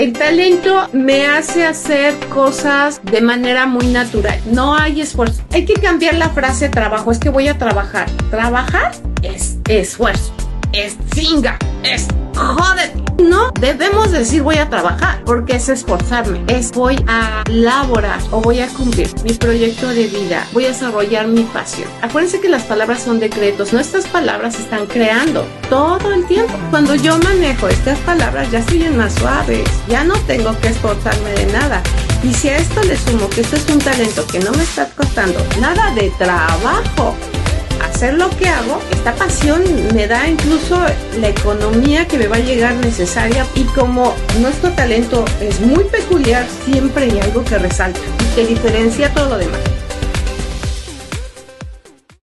El talento me hace hacer cosas de manera muy natural. No hay esfuerzo. Hay que cambiar la frase trabajo. Es que voy a trabajar. Trabajar es esfuerzo. Es chinga. Es. Debemos decir voy a trabajar porque es esforzarme. Es voy a laborar o voy a cumplir mi proyecto de vida. Voy a desarrollar mi pasión. Acuérdense que las palabras son decretos. Nuestras palabras están creando todo el tiempo. Cuando yo manejo estas palabras ya en más suaves. Ya no tengo que esforzarme de nada. Y si a esto le sumo que esto es un talento que no me está costando nada de trabajo, hacer lo que hago, esta pasión me da incluso la economía que me va a llegar necesaria y como nuestro talento es muy peculiar, siempre hay algo que resalta y que diferencia todo lo demás.